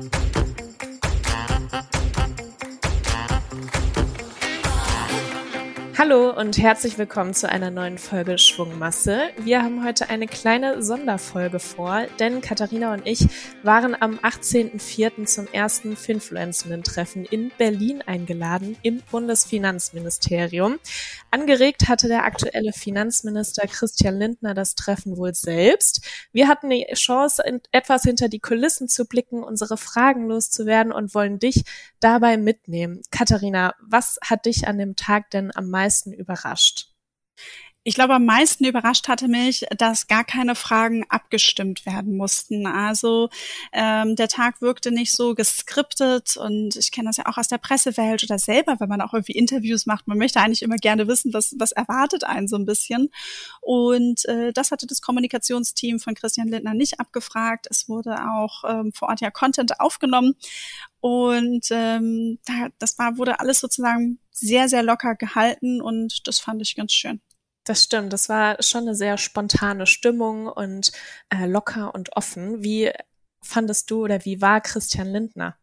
Thank you. Hallo und herzlich willkommen zu einer neuen Folge Schwungmasse. Wir haben heute eine kleine Sonderfolge vor, denn Katharina und ich waren am 18.04. zum ersten Finfluencerinnen-Treffen in Berlin eingeladen im Bundesfinanzministerium. Angeregt hatte der aktuelle Finanzminister Christian Lindner das Treffen wohl selbst. Wir hatten die Chance, etwas hinter die Kulissen zu blicken, unsere Fragen loszuwerden und wollen dich dabei mitnehmen. Katharina, was hat dich an dem Tag denn am meisten meisten überrascht? Ich glaube, am meisten überrascht hatte mich, dass gar keine Fragen abgestimmt werden mussten. Also ähm, der Tag wirkte nicht so geskriptet und ich kenne das ja auch aus der Pressewelt oder selber, wenn man auch irgendwie Interviews macht. Man möchte eigentlich immer gerne wissen, was, was erwartet einen so ein bisschen. Und äh, das hatte das Kommunikationsteam von Christian Lindner nicht abgefragt. Es wurde auch ähm, vor Ort ja Content aufgenommen und ähm, da, das war, wurde alles sozusagen sehr, sehr locker gehalten und das fand ich ganz schön. Das stimmt, das war schon eine sehr spontane Stimmung und äh, locker und offen. Wie fandest du oder wie war Christian Lindner?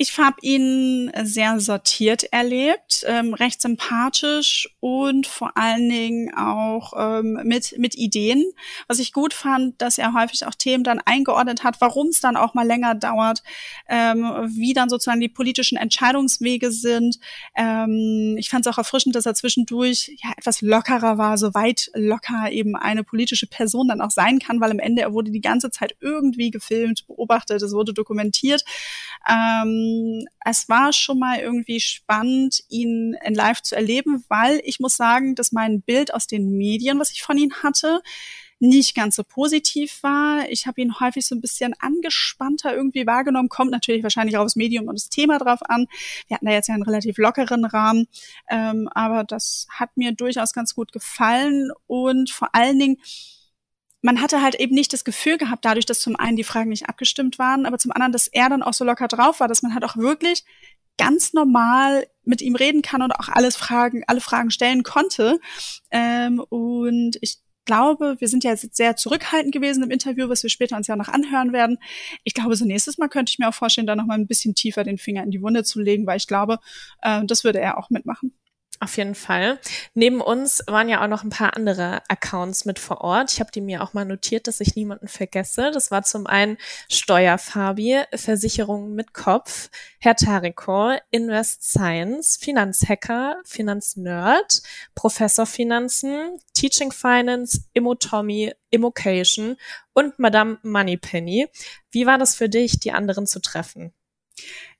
Ich habe ihn sehr sortiert erlebt, ähm, recht sympathisch und vor allen Dingen auch ähm, mit, mit Ideen. Was ich gut fand, dass er häufig auch Themen dann eingeordnet hat, warum es dann auch mal länger dauert, ähm, wie dann sozusagen die politischen Entscheidungswege sind. Ähm, ich fand es auch erfrischend, dass er zwischendurch ja etwas lockerer war, so weit locker eben eine politische Person dann auch sein kann, weil am Ende er wurde die ganze Zeit irgendwie gefilmt, beobachtet, es wurde dokumentiert. Ähm, es war schon mal irgendwie spannend, ihn in Live zu erleben, weil ich muss sagen, dass mein Bild aus den Medien, was ich von ihm hatte, nicht ganz so positiv war. Ich habe ihn häufig so ein bisschen angespannter irgendwie wahrgenommen. Kommt natürlich wahrscheinlich auch aufs Medium und das Thema drauf an. Wir hatten da jetzt ja einen relativ lockeren Rahmen, ähm, aber das hat mir durchaus ganz gut gefallen und vor allen Dingen man hatte halt eben nicht das Gefühl gehabt, dadurch, dass zum einen die Fragen nicht abgestimmt waren, aber zum anderen, dass er dann auch so locker drauf war, dass man halt auch wirklich ganz normal mit ihm reden kann und auch alles Fragen, alle Fragen stellen konnte. Ähm, und ich glaube, wir sind ja jetzt sehr zurückhaltend gewesen im Interview, was wir später uns ja noch anhören werden. Ich glaube, so nächstes Mal könnte ich mir auch vorstellen, da noch mal ein bisschen tiefer den Finger in die Wunde zu legen, weil ich glaube, äh, das würde er auch mitmachen. Auf jeden Fall. Neben uns waren ja auch noch ein paar andere Accounts mit vor Ort. Ich habe die mir auch mal notiert, dass ich niemanden vergesse. Das war zum einen Steuerfabi, Versicherungen mit Kopf, Herr Tariko, Invest Science, Finanzhacker, Finanznerd, Professor Finanzen, Teaching Finance, Immo Tommy, Immocation und Madame Moneypenny. Wie war das für dich, die anderen zu treffen?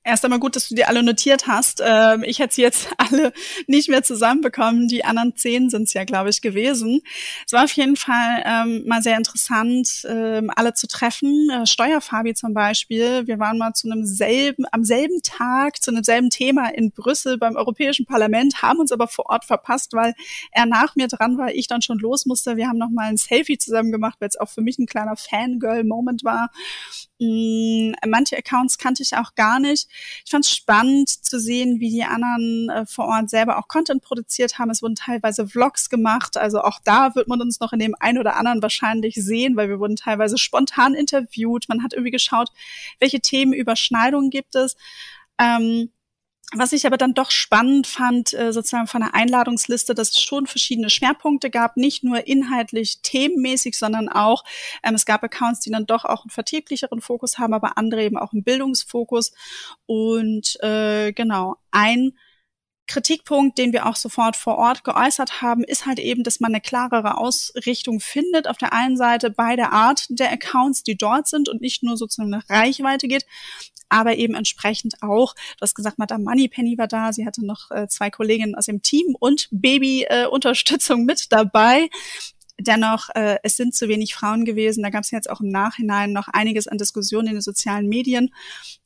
Erst einmal gut, dass du dir alle notiert hast. Ähm, ich hätte sie jetzt alle nicht mehr zusammenbekommen. Die anderen zehn sind es ja, glaube ich, gewesen. Es war auf jeden Fall ähm, mal sehr interessant, ähm, alle zu treffen. Äh, Steuerfabi zum Beispiel. Wir waren mal zu einem selben, am selben Tag, zu einem selben Thema in Brüssel beim Europäischen Parlament, haben uns aber vor Ort verpasst, weil er nach mir dran war, ich dann schon los musste. Wir haben noch mal ein Selfie zusammen gemacht, weil es auch für mich ein kleiner Fangirl-Moment war. Mm, manche Accounts kannte ich auch gar nicht. Ich fand es spannend zu sehen, wie die anderen äh, vor Ort selber auch Content produziert haben. Es wurden teilweise Vlogs gemacht. Also auch da wird man uns noch in dem einen oder anderen wahrscheinlich sehen, weil wir wurden teilweise spontan interviewt. Man hat irgendwie geschaut, welche Themenüberschneidungen gibt es. Ähm, was ich aber dann doch spannend fand, äh, sozusagen von der Einladungsliste, dass es schon verschiedene Schwerpunkte gab, nicht nur inhaltlich themenmäßig, sondern auch, ähm, es gab Accounts, die dann doch auch einen vertrieblicheren Fokus haben, aber andere eben auch einen Bildungsfokus. Und äh, genau, ein Kritikpunkt, den wir auch sofort vor Ort geäußert haben, ist halt eben, dass man eine klarere Ausrichtung findet. Auf der einen Seite bei der Art der Accounts, die dort sind und nicht nur sozusagen nach Reichweite geht, aber eben entsprechend auch, du hast gesagt, Madame Moneypenny war da, sie hatte noch äh, zwei Kolleginnen aus dem Team und Baby-Unterstützung äh, mit dabei. Dennoch, äh, es sind zu wenig Frauen gewesen. Da gab es jetzt auch im Nachhinein noch einiges an Diskussionen in den sozialen Medien.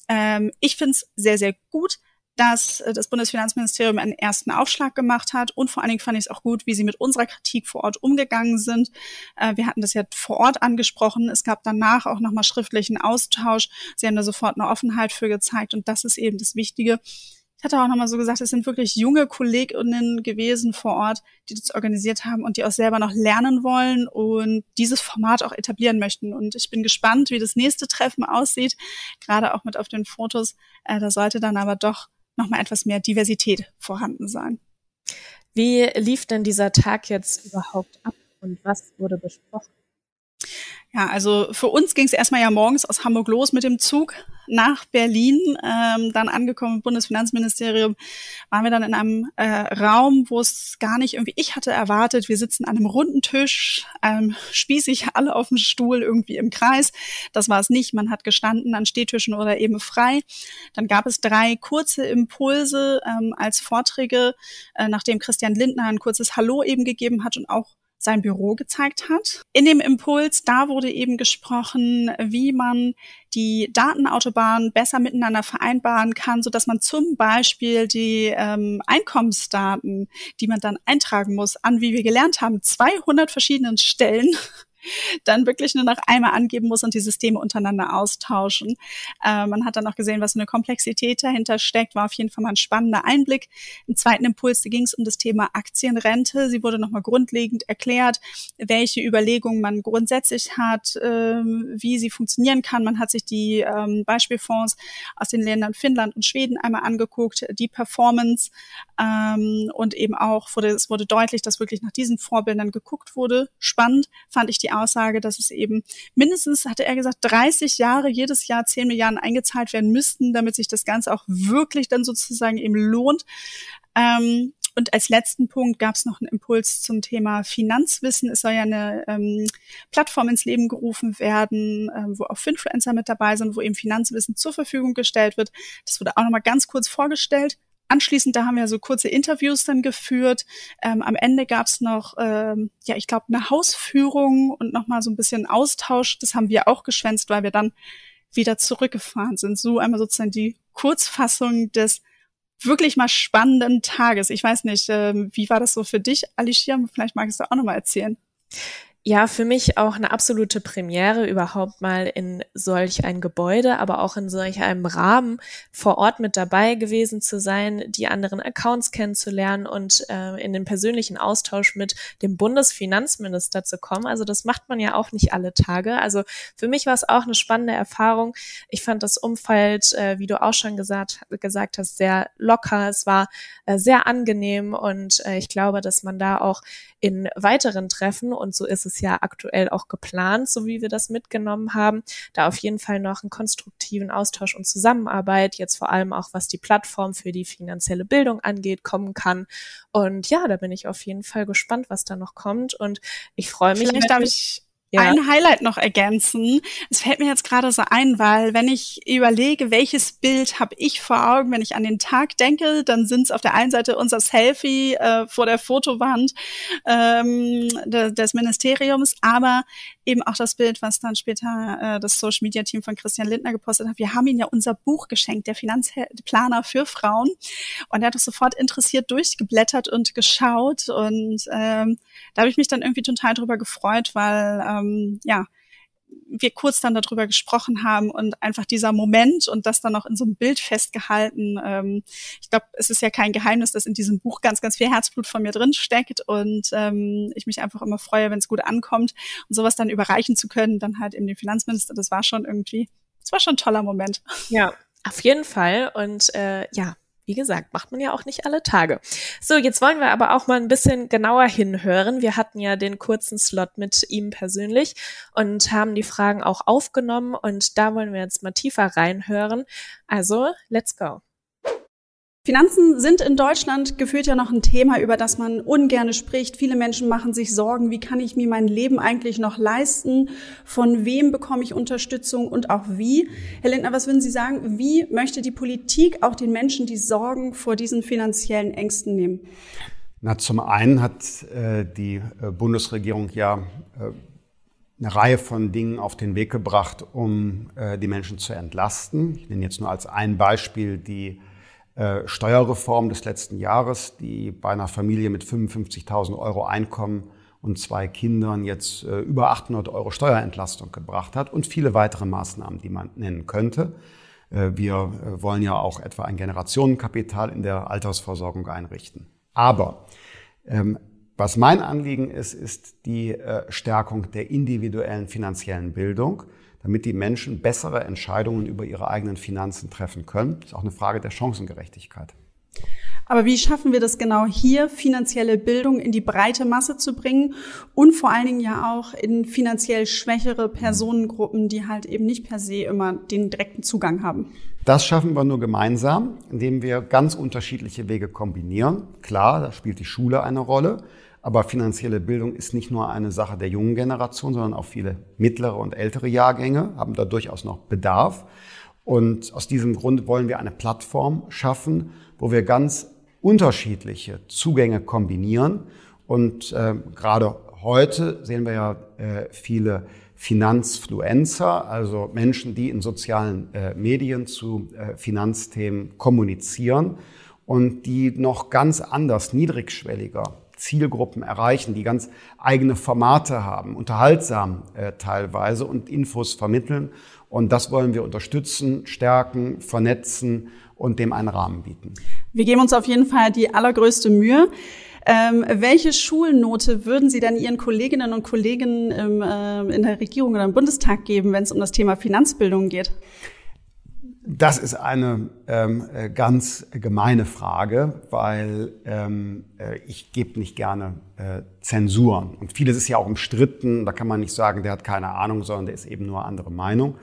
Ähm, ich finde es sehr, sehr gut, dass äh, das Bundesfinanzministerium einen ersten Aufschlag gemacht hat. Und vor allen Dingen fand ich es auch gut, wie sie mit unserer Kritik vor Ort umgegangen sind. Äh, wir hatten das ja vor Ort angesprochen. Es gab danach auch nochmal schriftlichen Austausch. Sie haben da sofort eine Offenheit für gezeigt. Und das ist eben das Wichtige. ich hatte auch nochmal so gesagt, es sind wirklich junge Kolleginnen gewesen vor Ort, die das organisiert haben und die auch selber noch lernen wollen und dieses Format auch etablieren möchten. Und ich bin gespannt, wie das nächste Treffen aussieht, gerade auch mit auf den Fotos. Äh, da sollte dann aber doch nochmal etwas mehr Diversität vorhanden sein. Wie lief denn dieser Tag jetzt überhaupt ab und was wurde besprochen? Ja, also für uns ging es erstmal ja morgens aus Hamburg los mit dem Zug nach Berlin. Ähm, dann angekommen im Bundesfinanzministerium waren wir dann in einem äh, Raum, wo es gar nicht irgendwie, ich hatte erwartet, wir sitzen an einem runden Tisch, ähm, spießig alle auf dem Stuhl irgendwie im Kreis. Das war es nicht. Man hat gestanden an Stehtischen oder eben frei. Dann gab es drei kurze Impulse ähm, als Vorträge, äh, nachdem Christian Lindner ein kurzes Hallo eben gegeben hat und auch sein Büro gezeigt hat. In dem Impuls, da wurde eben gesprochen, wie man die Datenautobahn besser miteinander vereinbaren kann, so dass man zum Beispiel die ähm, Einkommensdaten, die man dann eintragen muss, an, wie wir gelernt haben, 200 verschiedenen Stellen dann wirklich nur noch einmal angeben muss und die Systeme untereinander austauschen. Äh, man hat dann auch gesehen, was eine Komplexität dahinter steckt, war auf jeden Fall mal ein spannender Einblick. Im zweiten Impuls ging es um das Thema Aktienrente. Sie wurde nochmal grundlegend erklärt, welche Überlegungen man grundsätzlich hat, äh, wie sie funktionieren kann. Man hat sich die ähm, Beispielfonds aus den Ländern Finnland und Schweden einmal angeguckt, die Performance ähm, und eben auch wurde, es wurde deutlich, dass wirklich nach diesen Vorbildern geguckt wurde. Spannend fand ich die Aussage, dass es eben mindestens, hatte er gesagt, 30 Jahre jedes Jahr 10 Milliarden eingezahlt werden müssten, damit sich das Ganze auch wirklich dann sozusagen eben lohnt. Ähm, und als letzten Punkt gab es noch einen Impuls zum Thema Finanzwissen. Es soll ja eine ähm, Plattform ins Leben gerufen werden, ähm, wo auch Finfluencer mit dabei sind, wo eben Finanzwissen zur Verfügung gestellt wird. Das wurde auch nochmal ganz kurz vorgestellt. Anschließend, da haben wir so kurze Interviews dann geführt. Ähm, am Ende gab es noch, ähm, ja, ich glaube, eine Hausführung und nochmal so ein bisschen Austausch. Das haben wir auch geschwänzt, weil wir dann wieder zurückgefahren sind. So einmal sozusagen die Kurzfassung des wirklich mal spannenden Tages. Ich weiß nicht, ähm, wie war das so für dich, Alicia? Vielleicht magst du auch nochmal erzählen. Ja, für mich auch eine absolute Premiere, überhaupt mal in solch ein Gebäude, aber auch in solch einem Rahmen vor Ort mit dabei gewesen zu sein, die anderen Accounts kennenzulernen und äh, in den persönlichen Austausch mit dem Bundesfinanzminister zu kommen. Also das macht man ja auch nicht alle Tage. Also für mich war es auch eine spannende Erfahrung. Ich fand das Umfeld, äh, wie du auch schon gesagt, gesagt hast, sehr locker. Es war äh, sehr angenehm und äh, ich glaube, dass man da auch in weiteren Treffen, und so ist es ja aktuell auch geplant, so wie wir das mitgenommen haben, da auf jeden Fall noch einen konstruktiven Austausch und Zusammenarbeit, jetzt vor allem auch was die Plattform für die finanzielle Bildung angeht, kommen kann. Und ja, da bin ich auf jeden Fall gespannt, was da noch kommt. Und ich freue mich. Vielleicht darf ich ja. ein Highlight noch ergänzen. Es fällt mir jetzt gerade so ein, weil wenn ich überlege, welches Bild habe ich vor Augen, wenn ich an den Tag denke, dann sind es auf der einen Seite unser Selfie äh, vor der Fotowand ähm, de des Ministeriums, aber eben auch das Bild, was dann später äh, das Social Media Team von Christian Lindner gepostet hat. Wir haben ihm ja unser Buch geschenkt, der Finanzplaner für Frauen. Und er hat das sofort interessiert durchgeblättert und geschaut. Und ähm, da habe ich mich dann irgendwie total drüber gefreut, weil ähm, ja, wir kurz dann darüber gesprochen haben und einfach dieser Moment und das dann noch in so einem Bild festgehalten. Ähm, ich glaube, es ist ja kein Geheimnis, dass in diesem Buch ganz, ganz viel Herzblut von mir drin steckt und ähm, ich mich einfach immer freue, wenn es gut ankommt und sowas dann überreichen zu können, dann halt eben dem Finanzminister. Das war schon irgendwie, das war schon ein toller Moment. Ja, auf jeden Fall. Und äh, ja, wie gesagt, macht man ja auch nicht alle Tage. So, jetzt wollen wir aber auch mal ein bisschen genauer hinhören. Wir hatten ja den kurzen Slot mit ihm persönlich und haben die Fragen auch aufgenommen und da wollen wir jetzt mal tiefer reinhören. Also, let's go. Finanzen sind in Deutschland gefühlt ja noch ein Thema, über das man ungerne spricht. Viele Menschen machen sich Sorgen, wie kann ich mir mein Leben eigentlich noch leisten? Von wem bekomme ich Unterstützung und auch wie? Herr Lindner, was würden Sie sagen? Wie möchte die Politik auch den Menschen die Sorgen vor diesen finanziellen Ängsten nehmen? Na, zum einen hat äh, die äh, Bundesregierung ja äh, eine Reihe von Dingen auf den Weg gebracht, um äh, die Menschen zu entlasten. Ich nenne jetzt nur als ein Beispiel die äh, Steuerreform des letzten Jahres, die bei einer Familie mit 55.000 Euro Einkommen und zwei Kindern jetzt äh, über 800 Euro Steuerentlastung gebracht hat und viele weitere Maßnahmen, die man nennen könnte. Äh, wir wollen ja auch etwa ein Generationenkapital in der Altersversorgung einrichten. Aber ähm, was mein Anliegen ist, ist die Stärkung der individuellen finanziellen Bildung, damit die Menschen bessere Entscheidungen über ihre eigenen Finanzen treffen können. Das ist auch eine Frage der Chancengerechtigkeit. Aber wie schaffen wir das genau hier, finanzielle Bildung in die breite Masse zu bringen und vor allen Dingen ja auch in finanziell schwächere Personengruppen, die halt eben nicht per se immer den direkten Zugang haben? Das schaffen wir nur gemeinsam, indem wir ganz unterschiedliche Wege kombinieren. Klar, da spielt die Schule eine Rolle. Aber finanzielle Bildung ist nicht nur eine Sache der jungen Generation, sondern auch viele mittlere und ältere Jahrgänge haben da durchaus noch Bedarf. Und aus diesem Grund wollen wir eine Plattform schaffen, wo wir ganz unterschiedliche Zugänge kombinieren. Und äh, gerade heute sehen wir ja äh, viele Finanzfluencer, also Menschen, die in sozialen äh, Medien zu äh, Finanzthemen kommunizieren und die noch ganz anders, niedrigschwelliger Zielgruppen erreichen, die ganz eigene Formate haben, unterhaltsam äh, teilweise und Infos vermitteln. Und das wollen wir unterstützen, stärken, vernetzen und dem einen Rahmen bieten. Wir geben uns auf jeden Fall die allergrößte Mühe. Ähm, welche Schulnote würden Sie denn Ihren Kolleginnen und Kollegen im, äh, in der Regierung oder im Bundestag geben, wenn es um das Thema Finanzbildung geht? Das ist eine ähm, äh, ganz gemeine Frage, weil ähm, äh, ich gebe nicht gerne äh, Zensuren. Und vieles ist ja auch umstritten. Da kann man nicht sagen, der hat keine Ahnung, sondern der ist eben nur andere Meinung.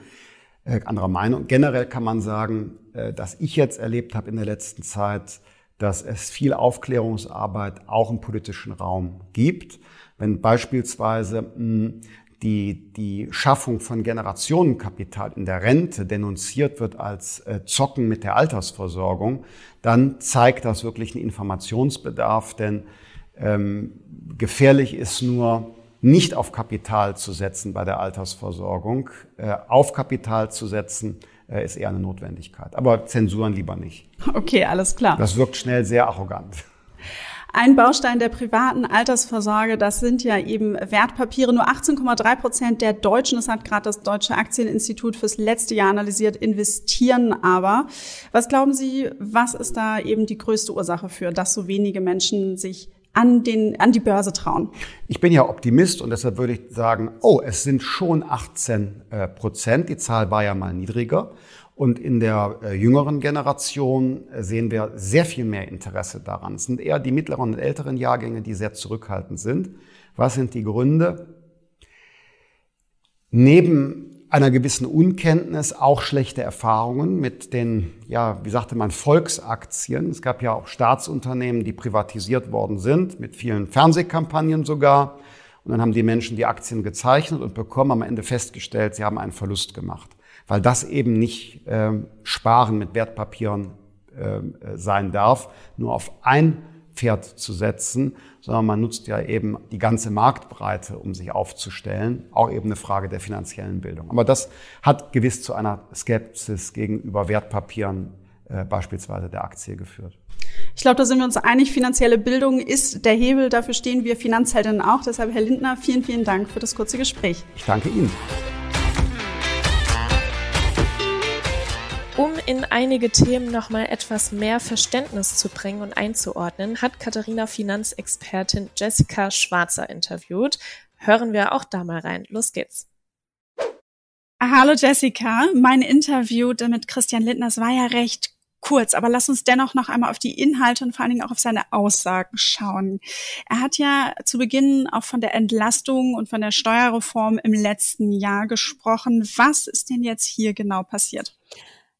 Äh, anderer Meinung. Generell kann man sagen, äh, dass ich jetzt erlebt habe in der letzten Zeit, dass es viel Aufklärungsarbeit auch im politischen Raum gibt. Wenn beispielsweise mh, hm, die, die Schaffung von Generationenkapital in der Rente denunziert wird als äh, Zocken mit der Altersversorgung, dann zeigt das wirklich einen Informationsbedarf, denn ähm, gefährlich ist nur, nicht auf Kapital zu setzen bei der Altersversorgung. Äh, auf Kapital zu setzen äh, ist eher eine Notwendigkeit. Aber Zensuren lieber nicht. Okay, alles klar. Das wirkt schnell sehr arrogant. Ein Baustein der privaten Altersvorsorge, das sind ja eben Wertpapiere. Nur 18,3 Prozent der Deutschen, das hat gerade das Deutsche Aktieninstitut fürs letzte Jahr analysiert, investieren aber. Was glauben Sie, was ist da eben die größte Ursache für, dass so wenige Menschen sich an, den, an die Börse trauen? Ich bin ja Optimist und deshalb würde ich sagen, oh, es sind schon 18 äh, Prozent. Die Zahl war ja mal niedriger. Und in der äh, jüngeren Generation äh, sehen wir sehr viel mehr Interesse daran. Es sind eher die mittleren und älteren Jahrgänge, die sehr zurückhaltend sind. Was sind die Gründe? Neben einer gewissen Unkenntnis auch schlechte Erfahrungen mit den, ja, wie sagte man, Volksaktien. Es gab ja auch Staatsunternehmen, die privatisiert worden sind, mit vielen Fernsehkampagnen sogar. Und dann haben die Menschen die Aktien gezeichnet und bekommen am Ende festgestellt, sie haben einen Verlust gemacht weil das eben nicht äh, Sparen mit Wertpapieren äh, sein darf, nur auf ein Pferd zu setzen, sondern man nutzt ja eben die ganze Marktbreite, um sich aufzustellen. Auch eben eine Frage der finanziellen Bildung. Aber das hat gewiss zu einer Skepsis gegenüber Wertpapieren, äh, beispielsweise der Aktie, geführt. Ich glaube, da sind wir uns einig. Finanzielle Bildung ist der Hebel. Dafür stehen wir Finanzheldinnen auch. Deshalb, Herr Lindner, vielen, vielen Dank für das kurze Gespräch. Ich danke Ihnen. In einige Themen nochmal etwas mehr Verständnis zu bringen und einzuordnen, hat Katharina Finanzexpertin Jessica Schwarzer interviewt. Hören wir auch da mal rein. Los geht's. Hallo Jessica, mein Interview mit Christian Lindner war ja recht kurz, aber lass uns dennoch noch einmal auf die Inhalte und vor allen Dingen auch auf seine Aussagen schauen. Er hat ja zu Beginn auch von der Entlastung und von der Steuerreform im letzten Jahr gesprochen. Was ist denn jetzt hier genau passiert?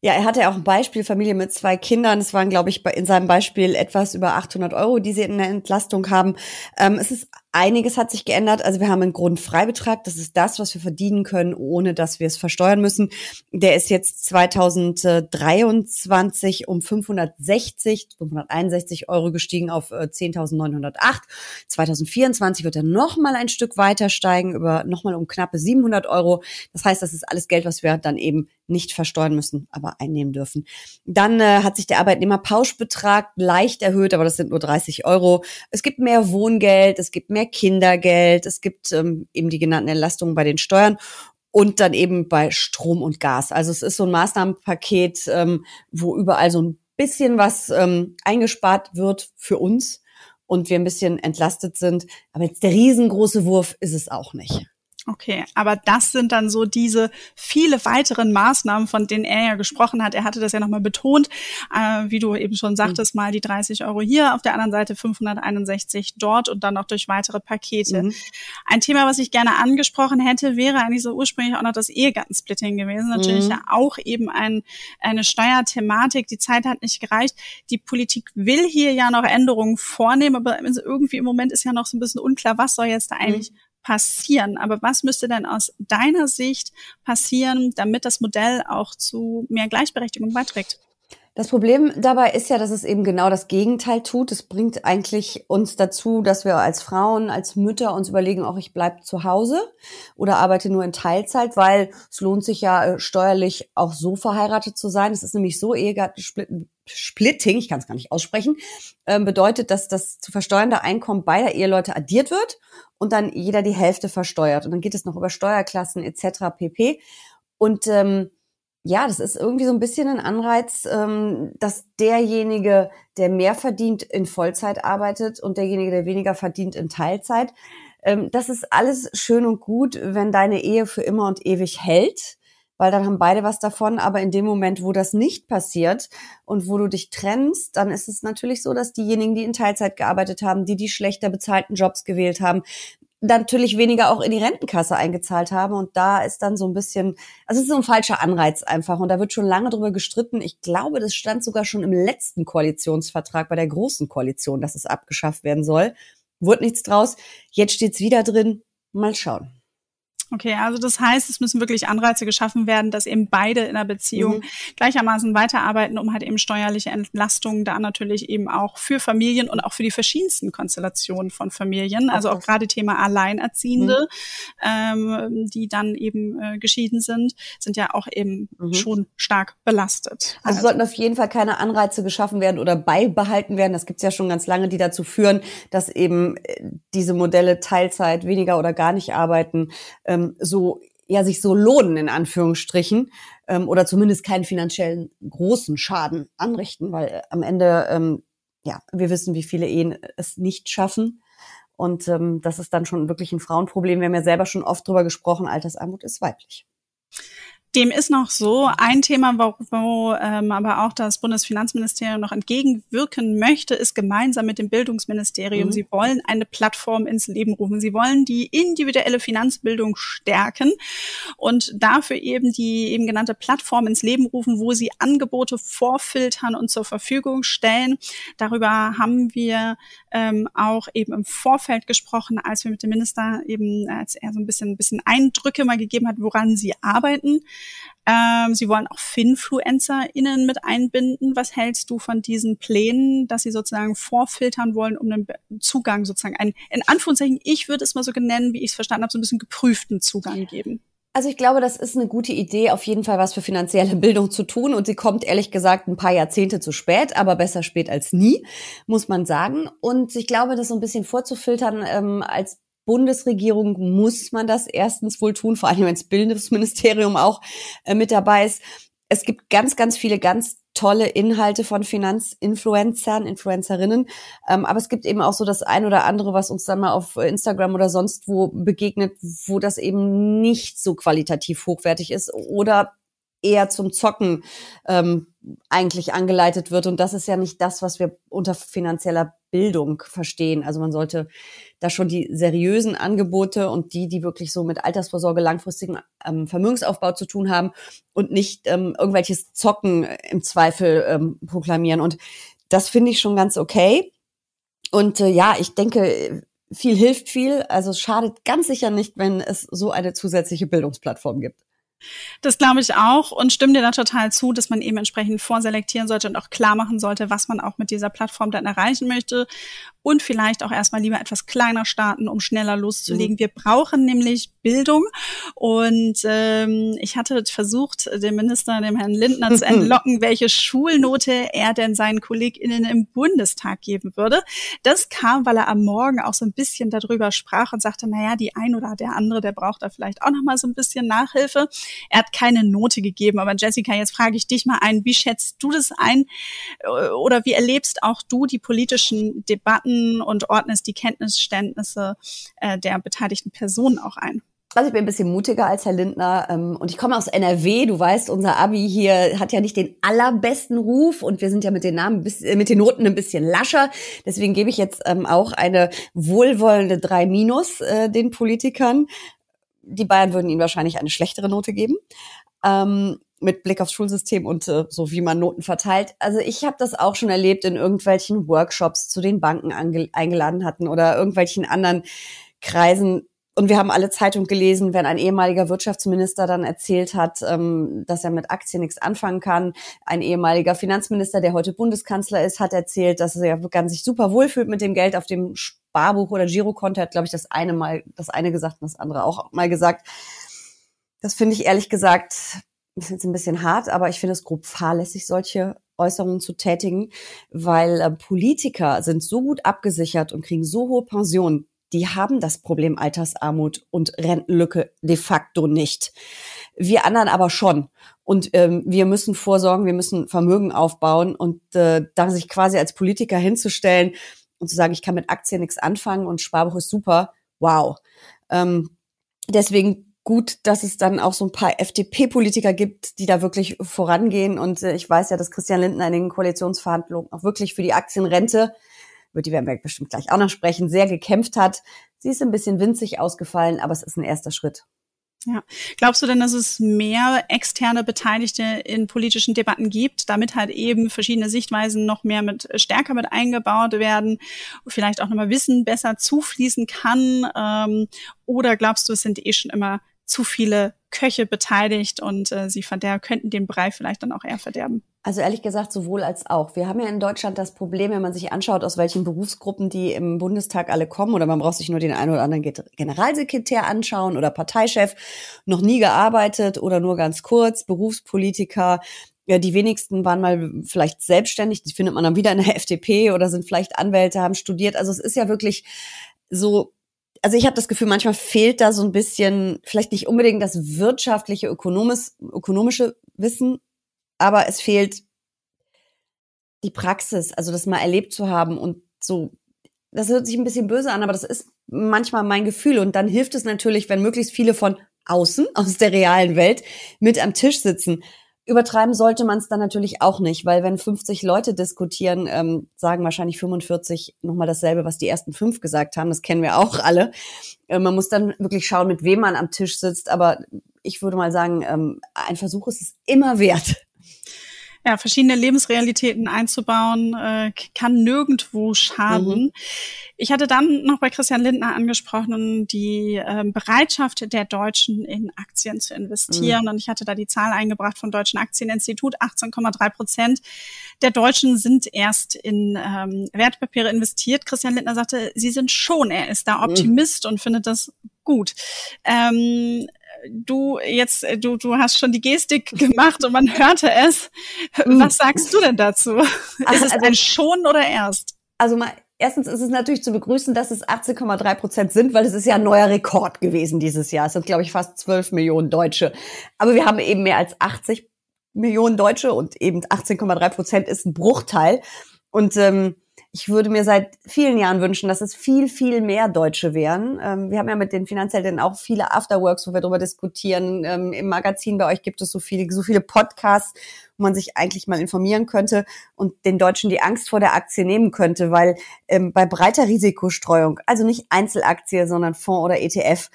Ja, er hatte auch ein Beispiel, Familie mit zwei Kindern. Es waren, glaube ich, in seinem Beispiel etwas über 800 Euro, die sie in der Entlastung haben. Ähm, es ist Einiges hat sich geändert. Also wir haben einen Grundfreibetrag. Das ist das, was wir verdienen können, ohne dass wir es versteuern müssen. Der ist jetzt 2023 um 560, 561 Euro gestiegen auf 10.908. Äh, 2024 wird er nochmal ein Stück weiter steigen, über nochmal um knappe 700 Euro. Das heißt, das ist alles Geld, was wir dann eben nicht versteuern müssen, aber einnehmen dürfen. Dann äh, hat sich der Arbeitnehmerpauschbetrag leicht erhöht, aber das sind nur 30 Euro. Es gibt mehr Wohngeld, es gibt mehr mehr Kindergeld, es gibt ähm, eben die genannten Entlastungen bei den Steuern und dann eben bei Strom und Gas. Also es ist so ein Maßnahmenpaket, ähm, wo überall so ein bisschen was ähm, eingespart wird für uns und wir ein bisschen entlastet sind. Aber jetzt der riesengroße Wurf ist es auch nicht. Okay, aber das sind dann so diese viele weiteren Maßnahmen, von denen er ja gesprochen hat. Er hatte das ja nochmal betont, äh, wie du eben schon sagtest, mhm. mal die 30 Euro hier, auf der anderen Seite 561 dort und dann noch durch weitere Pakete. Mhm. Ein Thema, was ich gerne angesprochen hätte, wäre eigentlich so ursprünglich auch noch das Ehegattensplitting gewesen. Natürlich mhm. ja auch eben ein, eine Steuerthematik. Die Zeit hat nicht gereicht. Die Politik will hier ja noch Änderungen vornehmen, aber irgendwie im Moment ist ja noch so ein bisschen unklar, was soll jetzt da mhm. eigentlich passieren. Aber was müsste denn aus deiner Sicht passieren, damit das Modell auch zu mehr Gleichberechtigung beiträgt? Das Problem dabei ist ja, dass es eben genau das Gegenteil tut. Es bringt eigentlich uns dazu, dass wir als Frauen, als Mütter uns überlegen, auch ich bleib zu Hause oder arbeite nur in Teilzeit, weil es lohnt sich ja äh, steuerlich auch so verheiratet zu sein. Es ist nämlich so Ehegattensplitting, ich kann es gar nicht aussprechen, äh, bedeutet, dass das zu versteuernde Einkommen beider Eheleute addiert wird und dann jeder die Hälfte versteuert. Und dann geht es noch über Steuerklassen etc. pp. Und ähm, ja, das ist irgendwie so ein bisschen ein Anreiz, ähm, dass derjenige, der mehr verdient, in Vollzeit arbeitet und derjenige, der weniger verdient, in Teilzeit. Ähm, das ist alles schön und gut, wenn deine Ehe für immer und ewig hält, weil dann haben beide was davon. Aber in dem Moment, wo das nicht passiert und wo du dich trennst, dann ist es natürlich so, dass diejenigen, die in Teilzeit gearbeitet haben, die die schlechter bezahlten Jobs gewählt haben, natürlich weniger auch in die Rentenkasse eingezahlt haben. Und da ist dann so ein bisschen, also es ist so ein falscher Anreiz einfach. Und da wird schon lange drüber gestritten. Ich glaube, das stand sogar schon im letzten Koalitionsvertrag bei der großen Koalition, dass es abgeschafft werden soll. Wurde nichts draus. Jetzt steht's wieder drin. Mal schauen. Okay, also das heißt, es müssen wirklich Anreize geschaffen werden, dass eben beide in der Beziehung mhm. gleichermaßen weiterarbeiten, um halt eben steuerliche Entlastungen da natürlich eben auch für Familien und auch für die verschiedensten Konstellationen von Familien, also auch gerade Thema Alleinerziehende, mhm. ähm, die dann eben äh, geschieden sind, sind ja auch eben mhm. schon stark belastet. Also, also sollten auf jeden Fall keine Anreize geschaffen werden oder beibehalten werden. Das gibt's ja schon ganz lange, die dazu führen, dass eben äh, diese Modelle Teilzeit weniger oder gar nicht arbeiten. Ähm, ähm, so ja sich so lohnen in Anführungsstrichen ähm, oder zumindest keinen finanziellen großen Schaden anrichten, weil äh, am Ende ähm, ja wir wissen, wie viele Ehen es nicht schaffen. Und ähm, das ist dann schon wirklich ein Frauenproblem. Wir haben ja selber schon oft drüber gesprochen, Altersarmut ist weiblich. Dem ist noch so. Ein Thema, wo, wo ähm, aber auch das Bundesfinanzministerium noch entgegenwirken möchte, ist gemeinsam mit dem Bildungsministerium. Mhm. Sie wollen eine Plattform ins Leben rufen. Sie wollen die individuelle Finanzbildung stärken und dafür eben die eben genannte Plattform ins Leben rufen, wo sie Angebote vorfiltern und zur Verfügung stellen. Darüber haben wir ähm, auch eben im Vorfeld gesprochen, als wir mit dem Minister eben, als er so ein bisschen, ein bisschen Eindrücke mal gegeben hat, woran sie arbeiten. Ähm, sie wollen auch FinfluencerInnen mit einbinden. Was hältst du von diesen Plänen, dass sie sozusagen vorfiltern wollen, um den Zugang sozusagen einen, in Anführungszeichen, ich würde es mal so nennen, wie ich es verstanden habe, so ein bisschen geprüften Zugang geben? Also ich glaube, das ist eine gute Idee, auf jeden Fall was für finanzielle Bildung zu tun. Und sie kommt ehrlich gesagt ein paar Jahrzehnte zu spät, aber besser spät als nie, muss man sagen. Und ich glaube, das so ein bisschen vorzufiltern ähm, als Bundesregierung muss man das erstens wohl tun, vor allem wenn das Bildungsministerium auch äh, mit dabei ist. Es gibt ganz, ganz viele ganz tolle Inhalte von Finanzinfluencern, Influencerinnen. Ähm, aber es gibt eben auch so das ein oder andere, was uns dann mal auf Instagram oder sonst wo begegnet, wo das eben nicht so qualitativ hochwertig ist oder eher zum Zocken ähm, eigentlich angeleitet wird. Und das ist ja nicht das, was wir unter finanzieller Bildung verstehen. Also man sollte da schon die seriösen Angebote und die, die wirklich so mit Altersvorsorge, langfristigen ähm, Vermögensaufbau zu tun haben und nicht ähm, irgendwelches Zocken im Zweifel ähm, proklamieren. Und das finde ich schon ganz okay. Und äh, ja, ich denke, viel hilft viel. Also es schadet ganz sicher nicht, wenn es so eine zusätzliche Bildungsplattform gibt. Das glaube ich auch und stimme dir da total zu, dass man eben entsprechend vorselektieren sollte und auch klar machen sollte, was man auch mit dieser Plattform dann erreichen möchte. Und vielleicht auch erstmal lieber etwas kleiner starten, um schneller loszulegen. Mhm. Wir brauchen nämlich Bildung und ähm, ich hatte versucht, dem Minister, dem Herrn Lindner zu entlocken, welche Schulnote er denn seinen KollegInnen im Bundestag geben würde. Das kam, weil er am Morgen auch so ein bisschen darüber sprach und sagte, naja, die ein oder der andere, der braucht da vielleicht auch noch mal so ein bisschen Nachhilfe. Er hat keine Note gegeben, aber Jessica, jetzt frage ich dich mal ein, wie schätzt du das ein äh, oder wie erlebst auch du die politischen Debatten und ordnest die Kenntnisständnisse äh, der beteiligten Personen auch ein? Also ich bin ein bisschen mutiger als Herr Lindner ähm, und ich komme aus NRW. Du weißt, unser Abi hier hat ja nicht den allerbesten Ruf und wir sind ja mit den Namen, äh, mit den Noten ein bisschen lascher. Deswegen gebe ich jetzt ähm, auch eine wohlwollende 3 Minus äh, den Politikern. Die Bayern würden ihnen wahrscheinlich eine schlechtere Note geben. Ähm, mit Blick aufs Schulsystem und äh, so wie man Noten verteilt. Also ich habe das auch schon erlebt in irgendwelchen Workshops zu den Banken eingeladen hatten oder irgendwelchen anderen Kreisen und wir haben alle Zeitung gelesen, wenn ein ehemaliger Wirtschaftsminister dann erzählt hat, ähm, dass er mit Aktien nichts anfangen kann. Ein ehemaliger Finanzminister, der heute Bundeskanzler ist, hat erzählt, dass er ganz sich super wohlfühlt mit dem Geld auf dem Sparbuch oder Girokonto. Hat, glaube ich, das eine mal, das eine gesagt und das andere auch mal gesagt. Das finde ich ehrlich gesagt, ist jetzt ein bisschen hart, aber ich finde es grob fahrlässig, solche Äußerungen zu tätigen, weil äh, Politiker sind so gut abgesichert und kriegen so hohe Pensionen, die haben das Problem Altersarmut und Rentenlücke de facto nicht. Wir anderen aber schon. Und ähm, wir müssen vorsorgen, wir müssen Vermögen aufbauen und äh, da sich quasi als Politiker hinzustellen und zu sagen, ich kann mit Aktien nichts anfangen und Sparbuch ist super, wow. Ähm, deswegen gut, dass es dann auch so ein paar FDP-Politiker gibt, die da wirklich vorangehen. Und äh, ich weiß ja, dass Christian Lindner in den Koalitionsverhandlungen auch wirklich für die Aktienrente über die werden wir bestimmt gleich auch noch sprechen, sehr gekämpft hat. Sie ist ein bisschen winzig ausgefallen, aber es ist ein erster Schritt. Ja. Glaubst du denn, dass es mehr externe Beteiligte in politischen Debatten gibt, damit halt eben verschiedene Sichtweisen noch mehr mit stärker mit eingebaut werden, vielleicht auch nochmal Wissen besser zufließen kann? Ähm, oder glaubst du, es sind eh schon immer zu viele Köche beteiligt und äh, sie verder könnten den Brei vielleicht dann auch eher verderben. Also ehrlich gesagt sowohl als auch. Wir haben ja in Deutschland das Problem, wenn man sich anschaut, aus welchen Berufsgruppen die im Bundestag alle kommen, oder man braucht sich nur den einen oder anderen Generalsekretär anschauen oder Parteichef, noch nie gearbeitet oder nur ganz kurz, Berufspolitiker. Ja, die wenigsten waren mal vielleicht selbstständig, die findet man dann wieder in der FDP oder sind vielleicht Anwälte, haben studiert. Also es ist ja wirklich so also ich habe das Gefühl, manchmal fehlt da so ein bisschen, vielleicht nicht unbedingt das wirtschaftliche, ökonomisch, ökonomische Wissen, aber es fehlt die Praxis, also das mal erlebt zu haben und so. Das hört sich ein bisschen böse an, aber das ist manchmal mein Gefühl. Und dann hilft es natürlich, wenn möglichst viele von außen, aus der realen Welt, mit am Tisch sitzen. Übertreiben sollte man es dann natürlich auch nicht, weil wenn 50 Leute diskutieren, ähm, sagen wahrscheinlich 45 nochmal dasselbe, was die ersten fünf gesagt haben. Das kennen wir auch alle. Äh, man muss dann wirklich schauen, mit wem man am Tisch sitzt. Aber ich würde mal sagen, ähm, ein Versuch ist es immer wert ja, verschiedene Lebensrealitäten einzubauen, äh, kann nirgendwo schaden. Mhm. Ich hatte dann noch bei Christian Lindner angesprochen, die äh, Bereitschaft der Deutschen in Aktien zu investieren. Mhm. Und ich hatte da die Zahl eingebracht vom Deutschen Aktieninstitut, 18,3 Prozent der Deutschen sind erst in ähm, Wertpapiere investiert. Christian Lindner sagte, sie sind schon, er ist da mhm. Optimist mhm. und findet das gut. Ähm, du jetzt, äh, du, du hast schon die Gestik gemacht und man hörte es. Mhm. Was sagst du denn dazu? ist es also, ein Schon oder erst? Also mal, erstens ist es natürlich zu begrüßen, dass es 18,3 Prozent sind, weil es ist ja ein neuer Rekord gewesen dieses Jahr. Es sind, glaube ich, fast 12 Millionen Deutsche. Aber wir haben eben mehr als 80 Millionen Deutsche und eben 18,3 Prozent ist ein Bruchteil. Und ähm, ich würde mir seit vielen Jahren wünschen, dass es viel, viel mehr Deutsche wären. Ähm, wir haben ja mit den Finanzhelden auch viele Afterworks, wo wir darüber diskutieren. Ähm, Im Magazin bei euch gibt es so viele, so viele Podcasts, wo man sich eigentlich mal informieren könnte und den Deutschen die Angst vor der Aktie nehmen könnte, weil ähm, bei breiter Risikostreuung, also nicht Einzelaktie, sondern Fonds oder ETF,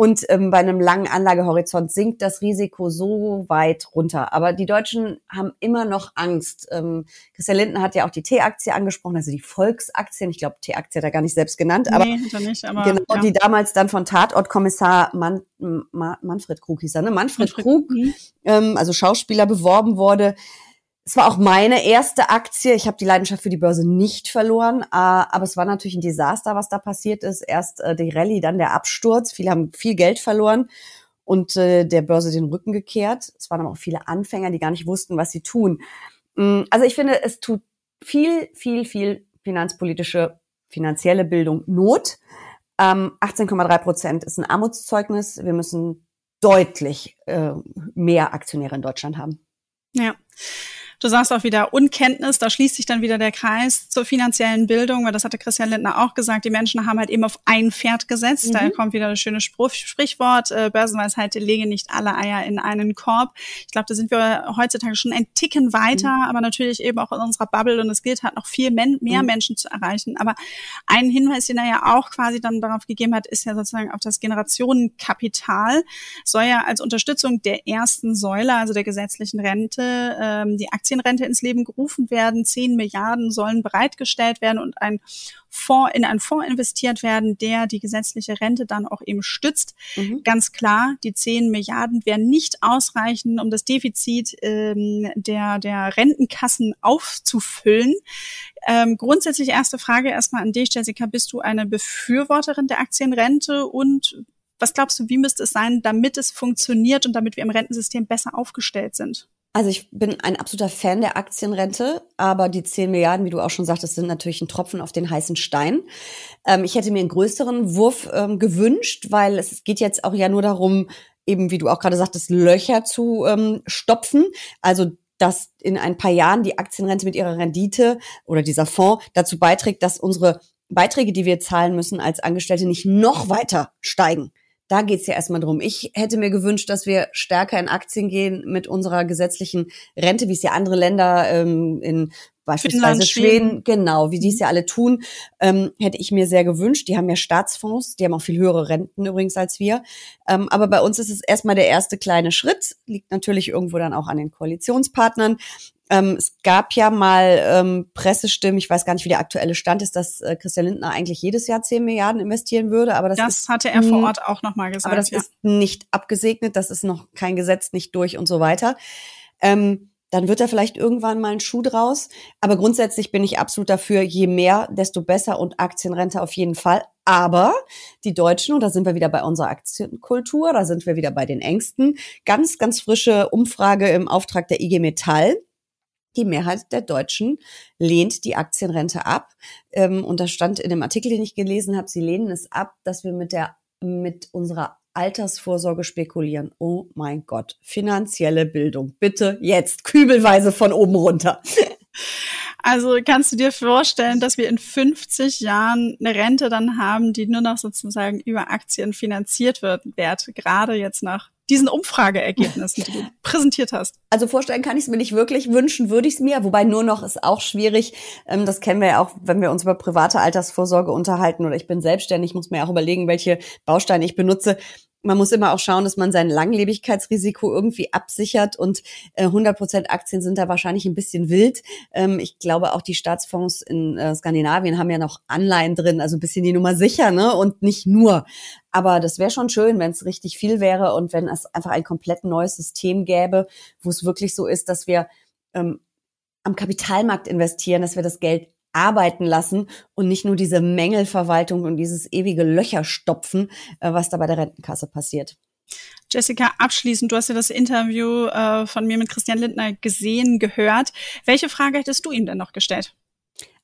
und ähm, bei einem langen Anlagehorizont sinkt das Risiko so weit runter. Aber die Deutschen haben immer noch Angst. Ähm, Christian Lindner hat ja auch die T-Aktie angesprochen, also die Volksaktien. Ich glaube, T-Aktie hat er gar nicht selbst genannt. Aber, nee, nicht, aber genau, ja. die damals dann von Tatortkommissar Man, Man, Manfred Krug hieß er, ne? Manfred, Manfred Krug, mhm. ähm, also Schauspieler, beworben wurde es war auch meine erste Aktie. Ich habe die Leidenschaft für die Börse nicht verloren, äh, aber es war natürlich ein Desaster, was da passiert ist. Erst äh, die Rallye, dann der Absturz. Viele haben viel Geld verloren und äh, der Börse den Rücken gekehrt. Es waren aber auch viele Anfänger, die gar nicht wussten, was sie tun. Mm, also ich finde, es tut viel, viel, viel finanzpolitische, finanzielle Bildung Not. 18,3 ähm, Prozent ist ein Armutszeugnis. Wir müssen deutlich mehr Aktionäre in Deutschland haben. Ja. Du sagst auch wieder Unkenntnis, da schließt sich dann wieder der Kreis zur finanziellen Bildung, weil das hatte Christian Lindner auch gesagt, die Menschen haben halt eben auf ein Pferd gesetzt. Mhm. Da kommt wieder das schöne Spruch, Sprichwort, äh, Börsenweisheit, lege nicht alle Eier in einen Korb. Ich glaube, da sind wir heutzutage schon ein Ticken weiter, mhm. aber natürlich eben auch in unserer Bubble und es gilt halt noch viel men mehr mhm. Menschen zu erreichen. Aber ein Hinweis, den er ja auch quasi dann darauf gegeben hat, ist ja sozusagen auf das Generationenkapital, soll ja als Unterstützung der ersten Säule, also der gesetzlichen Rente, ähm, die Aktien Aktienrente ins Leben gerufen werden. Zehn Milliarden sollen bereitgestellt werden und ein Fonds, in einen Fonds investiert werden, der die gesetzliche Rente dann auch eben stützt. Mhm. Ganz klar, die zehn Milliarden werden nicht ausreichen, um das Defizit ähm, der, der Rentenkassen aufzufüllen. Ähm, grundsätzlich erste Frage erstmal an dich, Jessica. Bist du eine Befürworterin der Aktienrente und was glaubst du, wie müsste es sein, damit es funktioniert und damit wir im Rentensystem besser aufgestellt sind? Also ich bin ein absoluter Fan der Aktienrente, aber die 10 Milliarden, wie du auch schon sagtest, sind natürlich ein Tropfen auf den heißen Stein. Ähm, ich hätte mir einen größeren Wurf ähm, gewünscht, weil es geht jetzt auch ja nur darum, eben wie du auch gerade sagtest, Löcher zu ähm, stopfen. Also dass in ein paar Jahren die Aktienrente mit ihrer Rendite oder dieser Fonds dazu beiträgt, dass unsere Beiträge, die wir zahlen müssen als Angestellte, nicht noch weiter steigen. Da geht's ja erstmal drum. Ich hätte mir gewünscht, dass wir stärker in Aktien gehen mit unserer gesetzlichen Rente, wie es ja andere Länder ähm, in beispielsweise Schweden, Schweden, genau, wie die es ja alle tun, ähm, hätte ich mir sehr gewünscht. Die haben ja Staatsfonds, die haben auch viel höhere Renten übrigens als wir. Ähm, aber bei uns ist es erstmal der erste kleine Schritt, liegt natürlich irgendwo dann auch an den Koalitionspartnern. Ähm, es gab ja mal ähm, Pressestimmen, ich weiß gar nicht, wie der aktuelle Stand ist, dass äh, Christian Lindner eigentlich jedes Jahr 10 Milliarden investieren würde. Aber das, das ist, hatte er vor Ort auch nochmal gesagt. Aber das ja. ist nicht abgesegnet, das ist noch kein Gesetz, nicht durch und so weiter. Ähm, dann wird da vielleicht irgendwann mal ein Schuh draus. Aber grundsätzlich bin ich absolut dafür, je mehr, desto besser und Aktienrente auf jeden Fall. Aber die Deutschen, und da sind wir wieder bei unserer Aktienkultur, da sind wir wieder bei den Ängsten, ganz, ganz frische Umfrage im Auftrag der IG Metall die Mehrheit der Deutschen lehnt die Aktienrente ab. Ähm, und da stand in dem Artikel, den ich gelesen habe, sie lehnen es ab, dass wir mit der mit unserer Altersvorsorge spekulieren. Oh mein Gott, finanzielle Bildung. Bitte jetzt, kübelweise von oben runter. Also kannst du dir vorstellen, dass wir in 50 Jahren eine Rente dann haben, die nur noch sozusagen über Aktien finanziert wird, Wert, gerade jetzt nach diesen Umfrageergebnissen, die du präsentiert hast? Also vorstellen kann ich es mir nicht wirklich, wünschen würde ich es mir, wobei nur noch ist auch schwierig. Ähm, das kennen wir ja auch, wenn wir uns über private Altersvorsorge unterhalten oder ich bin selbstständig, muss mir auch überlegen, welche Bausteine ich benutze man muss immer auch schauen, dass man sein Langlebigkeitsrisiko irgendwie absichert und äh, 100% Aktien sind da wahrscheinlich ein bisschen wild. Ähm, ich glaube auch die Staatsfonds in äh, Skandinavien haben ja noch Anleihen drin, also ein bisschen die Nummer sicher, ne? Und nicht nur. Aber das wäre schon schön, wenn es richtig viel wäre und wenn es einfach ein komplett neues System gäbe, wo es wirklich so ist, dass wir ähm, am Kapitalmarkt investieren, dass wir das Geld arbeiten lassen und nicht nur diese Mängelverwaltung und dieses ewige Löcherstopfen, äh, was da bei der Rentenkasse passiert. Jessica, abschließend, du hast ja das Interview äh, von mir mit Christian Lindner gesehen, gehört. Welche Frage hättest du ihm denn noch gestellt?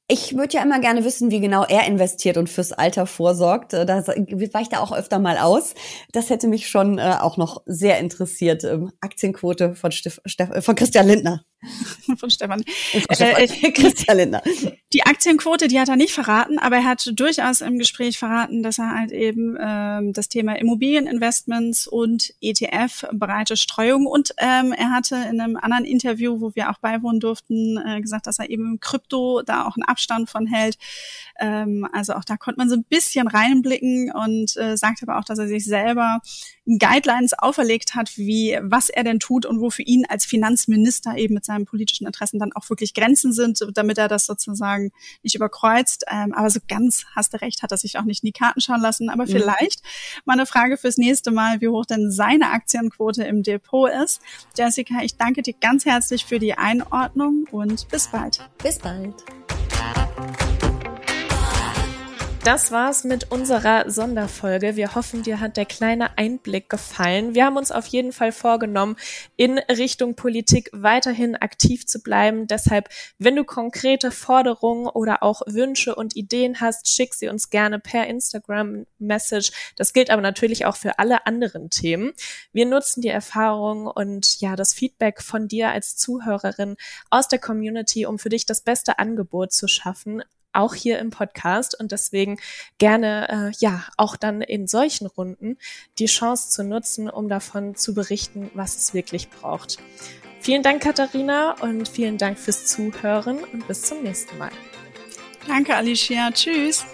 Ich würde ja immer gerne wissen, wie genau er investiert und fürs Alter vorsorgt. Äh, da weicht er auch öfter mal aus. Das hätte mich schon äh, auch noch sehr interessiert. Ähm, Aktienquote von, Stif von Christian Lindner. von Stefan. Äh, äh, Christian Lindner. Die Aktienquote, die hat er nicht verraten, aber er hat durchaus im Gespräch verraten, dass er halt eben ähm, das Thema Immobilieninvestments und ETF breite Streuung und ähm, er hatte in einem anderen Interview, wo wir auch beiwohnen durften, äh, gesagt, dass er eben Krypto da auch einen Abstand von hält. Ähm, also auch da konnte man so ein bisschen reinblicken und äh, sagt aber auch, dass er sich selber Guidelines auferlegt hat, wie was er denn tut und wo für ihn als Finanzminister eben mit seinen politischen Interessen dann auch wirklich Grenzen sind, damit er das sozusagen nicht überkreuzt. Ähm, aber so ganz hast du recht, hat er sich auch nicht in die Karten schauen lassen. Aber mhm. vielleicht mal eine Frage fürs nächste Mal, wie hoch denn seine Aktienquote im Depot ist. Jessica, ich danke dir ganz herzlich für die Einordnung und bis bald. Bis bald. Das war's mit unserer Sonderfolge. Wir hoffen, dir hat der kleine Einblick gefallen. Wir haben uns auf jeden Fall vorgenommen, in Richtung Politik weiterhin aktiv zu bleiben. Deshalb, wenn du konkrete Forderungen oder auch Wünsche und Ideen hast, schick sie uns gerne per Instagram Message. Das gilt aber natürlich auch für alle anderen Themen. Wir nutzen die Erfahrung und ja, das Feedback von dir als Zuhörerin aus der Community, um für dich das beste Angebot zu schaffen auch hier im Podcast und deswegen gerne äh, ja auch dann in solchen Runden die Chance zu nutzen, um davon zu berichten, was es wirklich braucht. Vielen Dank, Katharina, und vielen Dank fürs Zuhören und bis zum nächsten Mal. Danke, Alicia. Tschüss.